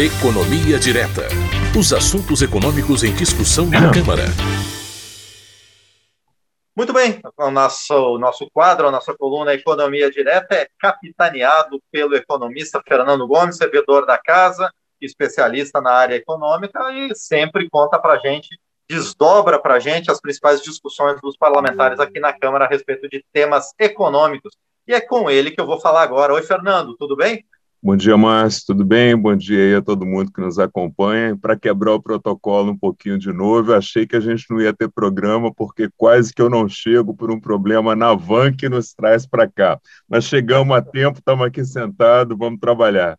Economia Direta. Os assuntos econômicos em discussão na Câmara. Muito bem, o nosso, o nosso quadro, a nossa coluna Economia Direta é capitaneado pelo economista Fernando Gomes, servidor da casa, especialista na área econômica e sempre conta para a gente, desdobra para a gente as principais discussões dos parlamentares aqui na Câmara a respeito de temas econômicos. E é com ele que eu vou falar agora. Oi, Fernando, tudo bem? Bom dia, Márcio, tudo bem? Bom dia aí a todo mundo que nos acompanha. Para quebrar o protocolo um pouquinho de novo, eu achei que a gente não ia ter programa, porque quase que eu não chego por um problema na van que nos traz para cá. Mas chegamos a tempo, estamos aqui sentados, vamos trabalhar.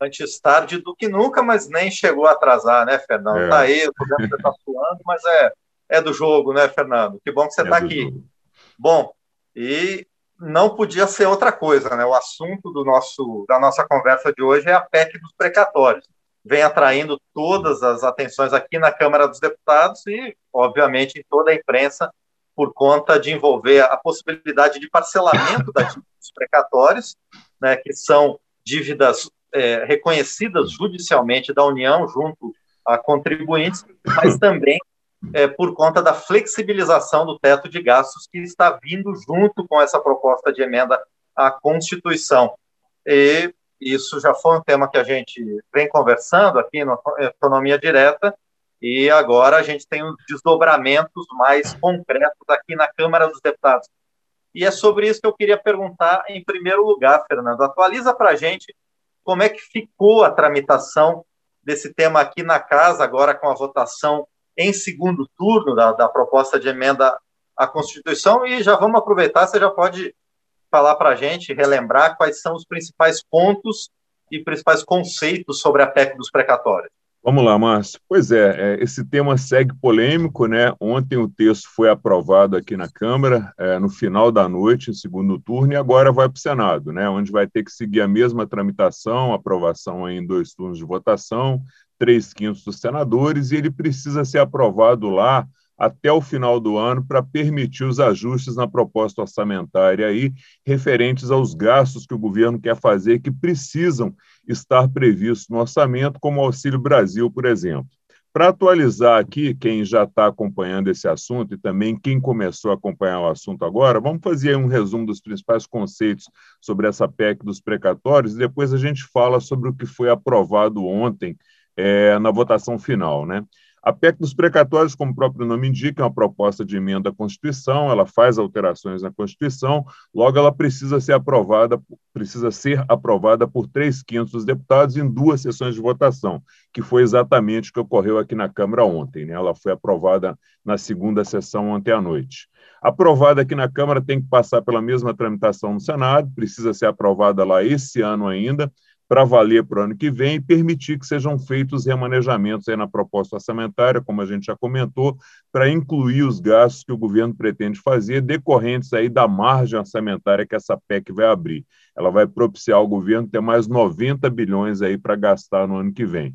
Antes tarde do que nunca, mas nem chegou a atrasar, né, Fernando? É. Tá aí, o programa está suando, mas é, é do jogo, né, Fernando? Que bom que você está é tá aqui. Jogo. Bom, e não podia ser outra coisa, né? O assunto do nosso, da nossa conversa de hoje é a PEC dos precatórios. Vem atraindo todas as atenções aqui na Câmara dos Deputados e, obviamente, em toda a imprensa, por conta de envolver a possibilidade de parcelamento das dívidas precatórios, né, que são dívidas é, reconhecidas judicialmente da União junto a contribuintes, mas também é, por conta da flexibilização do teto de gastos que está vindo junto com essa proposta de emenda à Constituição. E isso já foi um tema que a gente vem conversando aqui no Economia Direta, e agora a gente tem os desdobramentos mais concretos aqui na Câmara dos Deputados. E é sobre isso que eu queria perguntar em primeiro lugar, Fernando. Atualiza para a gente como é que ficou a tramitação desse tema aqui na casa, agora com a votação em segundo turno da, da proposta de emenda à Constituição e já vamos aproveitar, você já pode falar para a gente, relembrar quais são os principais pontos e principais conceitos sobre a PEC dos precatórios. Vamos lá, Márcio. Pois é, é, esse tema segue polêmico, né? Ontem o texto foi aprovado aqui na Câmara, é, no final da noite, em segundo turno, e agora vai para o Senado, né? Onde vai ter que seguir a mesma tramitação, aprovação em dois turnos de votação, três quintos dos senadores, e ele precisa ser aprovado lá até o final do ano para permitir os ajustes na proposta orçamentária aí, referentes aos gastos que o governo quer fazer, que precisam estar previstos no orçamento, como o Auxílio Brasil, por exemplo. Para atualizar aqui, quem já está acompanhando esse assunto e também quem começou a acompanhar o assunto agora, vamos fazer um resumo dos principais conceitos sobre essa PEC dos precatórios e depois a gente fala sobre o que foi aprovado ontem é, na votação final. Né? A PEC dos precatórios, como o próprio nome indica, é uma proposta de emenda à Constituição, ela faz alterações na Constituição, logo ela precisa ser aprovada, precisa ser aprovada por três quintos dos deputados em duas sessões de votação, que foi exatamente o que ocorreu aqui na Câmara ontem. Né? Ela foi aprovada na segunda sessão ontem à noite. Aprovada aqui na Câmara, tem que passar pela mesma tramitação no Senado, precisa ser aprovada lá esse ano ainda, para valer para o ano que vem e permitir que sejam feitos remanejamentos aí na proposta orçamentária, como a gente já comentou, para incluir os gastos que o governo pretende fazer decorrentes aí da margem orçamentária que essa PEC vai abrir. Ela vai propiciar ao governo ter mais 90 bilhões aí para gastar no ano que vem.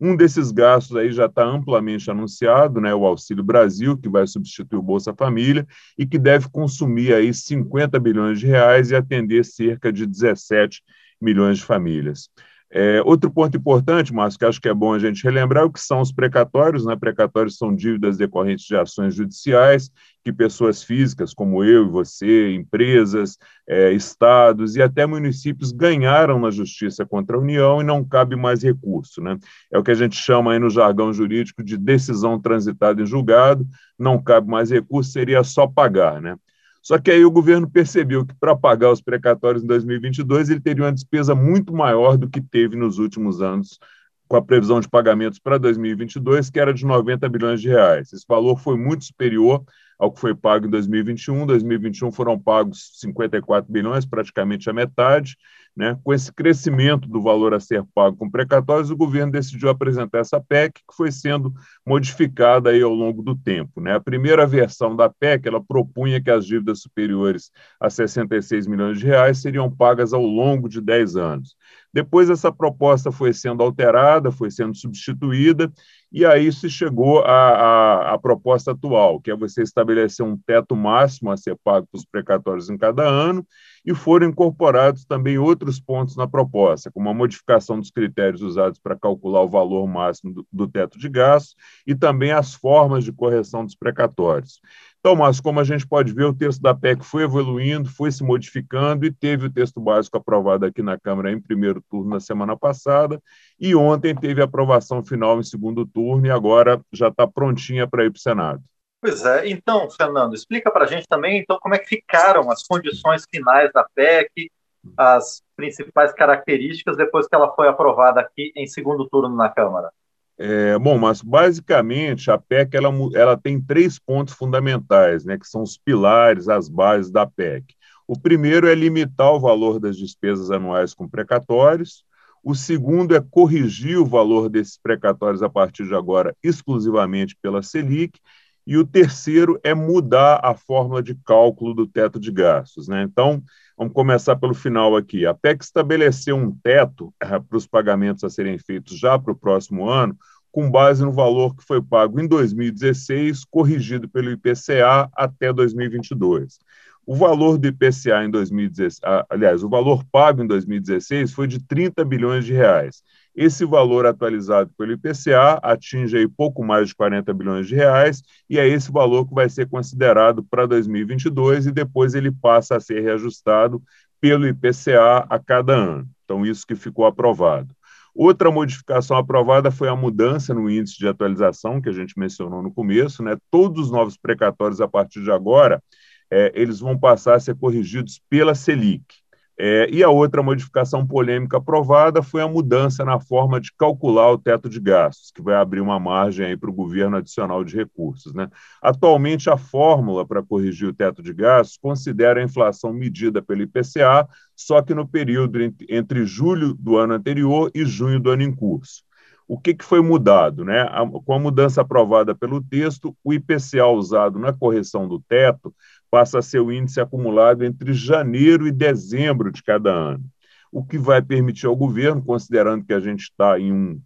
Um desses gastos aí já está amplamente anunciado, né, o Auxílio Brasil, que vai substituir o Bolsa Família e que deve consumir aí 50 bilhões de reais e atender cerca de 17 milhões de famílias. É, outro ponto importante, Márcio, que acho que é bom a gente relembrar, é o que são os precatórios. Né? Precatórios são dívidas decorrentes de ações judiciais que pessoas físicas, como eu e você, empresas, é, estados e até municípios ganharam na justiça contra a União e não cabe mais recurso. Né? É o que a gente chama aí no jargão jurídico de decisão transitada em julgado, não cabe mais recurso, seria só pagar. Né? Só que aí o governo percebeu que para pagar os precatórios em 2022 ele teria uma despesa muito maior do que teve nos últimos anos com a previsão de pagamentos para 2022, que era de 90 bilhões de reais. Esse valor foi muito superior ao que foi pago em 2021. Em 2021 foram pagos 54 bilhões, praticamente a metade. Né? Com esse crescimento do valor a ser pago com precatórios, o governo decidiu apresentar essa PEC, que foi sendo modificada aí ao longo do tempo. Né? A primeira versão da PEC ela propunha que as dívidas superiores a 66 milhões de reais seriam pagas ao longo de 10 anos. Depois, essa proposta foi sendo alterada, foi sendo substituída, e aí se chegou à, proposta atual, que é você estabelecer um teto máximo a ser pago para os precatórios em cada ano, e foram incorporados também outros pontos na proposta, como a modificação dos critérios usados para calcular o valor máximo do, do teto de gastos e também as formas de correção dos precatórios. Então, mas como a gente pode ver, o texto da PEC foi evoluindo, foi se modificando e teve o texto básico aprovado aqui na Câmara em primeiro turno na semana passada, e ontem teve a aprovação final em segundo turno e agora já está prontinha para ir para o Senado. Pois é. Então, Fernando, explica para a gente também então como é que ficaram as condições finais da PEC, as principais características depois que ela foi aprovada aqui em segundo turno na Câmara. É, bom, mas basicamente a PEC ela, ela tem três pontos fundamentais, né, que são os pilares, as bases da PEC. O primeiro é limitar o valor das despesas anuais com precatórios. O segundo é corrigir o valor desses precatórios a partir de agora exclusivamente pela Selic. E o terceiro é mudar a fórmula de cálculo do teto de gastos. Né? Então, vamos começar pelo final aqui. A PEC estabeleceu um teto eh, para os pagamentos a serem feitos já para o próximo ano, com base no valor que foi pago em 2016, corrigido pelo IPCA até 2022. O valor do IPCA em 2016, aliás, o valor pago em 2016 foi de 30 bilhões de reais. Esse valor atualizado pelo IPCA atinge aí pouco mais de 40 bilhões de reais e é esse valor que vai ser considerado para 2022 e depois ele passa a ser reajustado pelo IPCA a cada ano. Então isso que ficou aprovado. Outra modificação aprovada foi a mudança no índice de atualização, que a gente mencionou no começo, né? Todos os novos precatórios, a partir de agora, é, eles vão passar a ser corrigidos pela Selic. É, e a outra modificação polêmica aprovada foi a mudança na forma de calcular o teto de gastos, que vai abrir uma margem para o governo adicional de recursos. Né? Atualmente, a fórmula para corrigir o teto de gastos considera a inflação medida pelo IPCA, só que no período entre julho do ano anterior e junho do ano em curso. O que, que foi mudado? Né? A, com a mudança aprovada pelo texto, o IPCA usado na correção do teto passa a ser o índice acumulado entre janeiro e dezembro de cada ano, o que vai permitir ao governo, considerando que a gente está em um,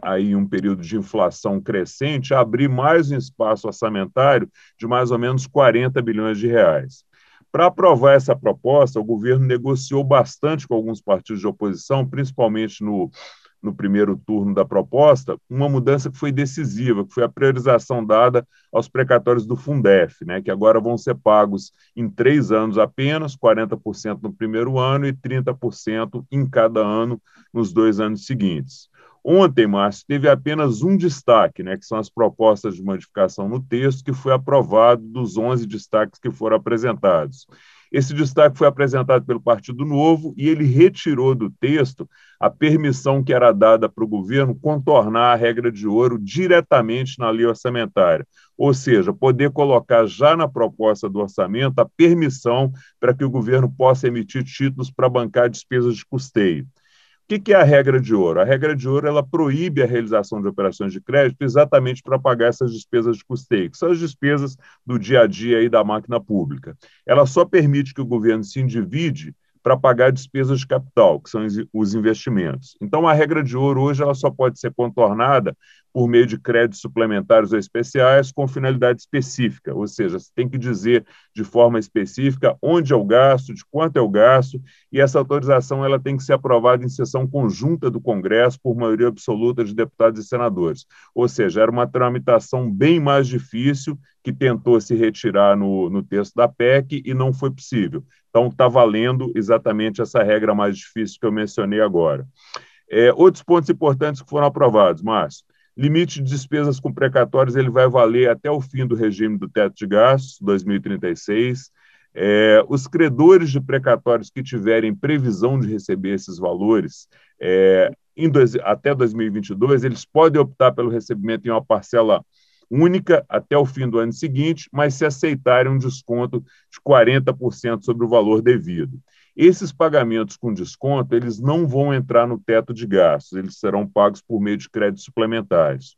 aí um período de inflação crescente, abrir mais um espaço orçamentário de mais ou menos 40 bilhões de reais. Para aprovar essa proposta, o governo negociou bastante com alguns partidos de oposição, principalmente no no primeiro turno da proposta, uma mudança que foi decisiva, que foi a priorização dada aos precatórios do Fundef, né, que agora vão ser pagos em três anos apenas, 40% no primeiro ano e 30% em cada ano nos dois anos seguintes. Ontem, Márcio, teve apenas um destaque, né, que são as propostas de modificação no texto, que foi aprovado dos 11 destaques que foram apresentados. Esse destaque foi apresentado pelo Partido Novo e ele retirou do texto a permissão que era dada para o governo contornar a regra de ouro diretamente na lei orçamentária, ou seja, poder colocar já na proposta do orçamento a permissão para que o governo possa emitir títulos para bancar despesas de custeio. O que é a regra de ouro? A regra de ouro ela proíbe a realização de operações de crédito exatamente para pagar essas despesas de custeio, que são as despesas do dia a dia aí da máquina pública. Ela só permite que o governo se endivide para pagar despesas de capital, que são os investimentos. Então, a regra de ouro hoje ela só pode ser contornada por meio de créditos suplementares ou especiais com finalidade específica, ou seja, você tem que dizer de forma específica onde é o gasto, de quanto é o gasto, e essa autorização ela tem que ser aprovada em sessão conjunta do Congresso por maioria absoluta de deputados e senadores. Ou seja, era uma tramitação bem mais difícil que tentou se retirar no, no texto da PEC e não foi possível. Então, está valendo exatamente essa regra mais difícil que eu mencionei agora. É, outros pontos importantes que foram aprovados, Márcio. Limite de despesas com precatórios ele vai valer até o fim do regime do teto de gastos, 2036. É, os credores de precatórios que tiverem previsão de receber esses valores é, dois, até 2022, eles podem optar pelo recebimento em uma parcela única até o fim do ano seguinte, mas se aceitarem um desconto de 40% sobre o valor devido. Esses pagamentos com desconto, eles não vão entrar no teto de gastos, eles serão pagos por meio de créditos suplementares.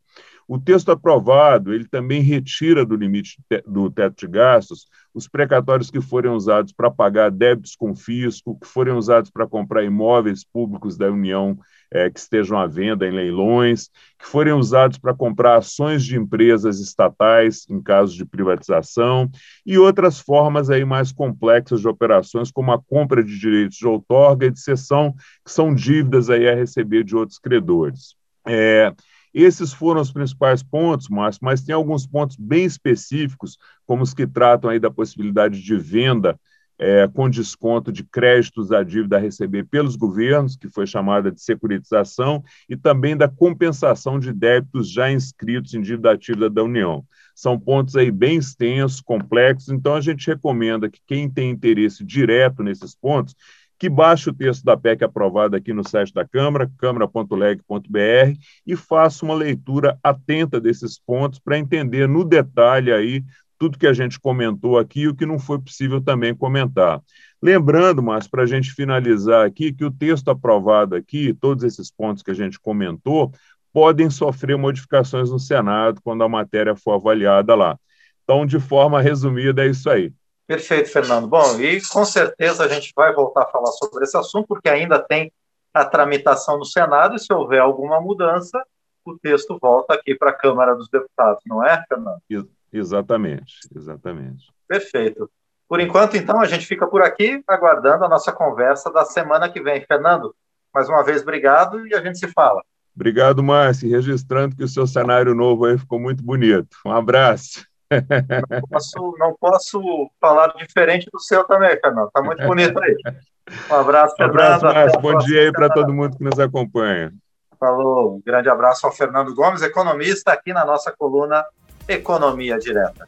O texto aprovado, ele também retira do limite do teto de gastos os precatórios que forem usados para pagar débitos com fisco, que forem usados para comprar imóveis públicos da União é, que estejam à venda em leilões, que forem usados para comprar ações de empresas estatais em caso de privatização e outras formas aí mais complexas de operações, como a compra de direitos de outorga e de cessão, que são dívidas aí a receber de outros credores. É, esses foram os principais pontos, Márcio, mas tem alguns pontos bem específicos, como os que tratam aí da possibilidade de venda é, com desconto de créditos à dívida a receber pelos governos, que foi chamada de securitização, e também da compensação de débitos já inscritos em dívida ativa da União. São pontos aí bem extensos, complexos, então a gente recomenda que quem tem interesse direto nesses pontos que baixe o texto da PEC aprovado aqui no site da Câmara, câmara.leg.br, e faça uma leitura atenta desses pontos para entender no detalhe aí tudo que a gente comentou aqui e o que não foi possível também comentar. Lembrando, mas para a gente finalizar aqui, que o texto aprovado aqui, todos esses pontos que a gente comentou, podem sofrer modificações no Senado quando a matéria for avaliada lá. Então, de forma resumida, é isso aí. Perfeito, Fernando. Bom, e com certeza a gente vai voltar a falar sobre esse assunto, porque ainda tem a tramitação no Senado, e se houver alguma mudança, o texto volta aqui para a Câmara dos Deputados, não é, Fernando? Exatamente, exatamente. Perfeito. Por enquanto, então, a gente fica por aqui, aguardando a nossa conversa da semana que vem. Fernando, mais uma vez, obrigado e a gente se fala. Obrigado, Márcio. Registrando que o seu cenário novo aí ficou muito bonito. Um abraço. Não posso, não posso falar diferente do seu também, Fernando. Está muito bonito aí. Um abraço. Um abraço, Márcio. Bom dia aí para todo mundo que nos acompanha. Falou. Um grande abraço ao Fernando Gomes, economista, aqui na nossa coluna Economia Direta.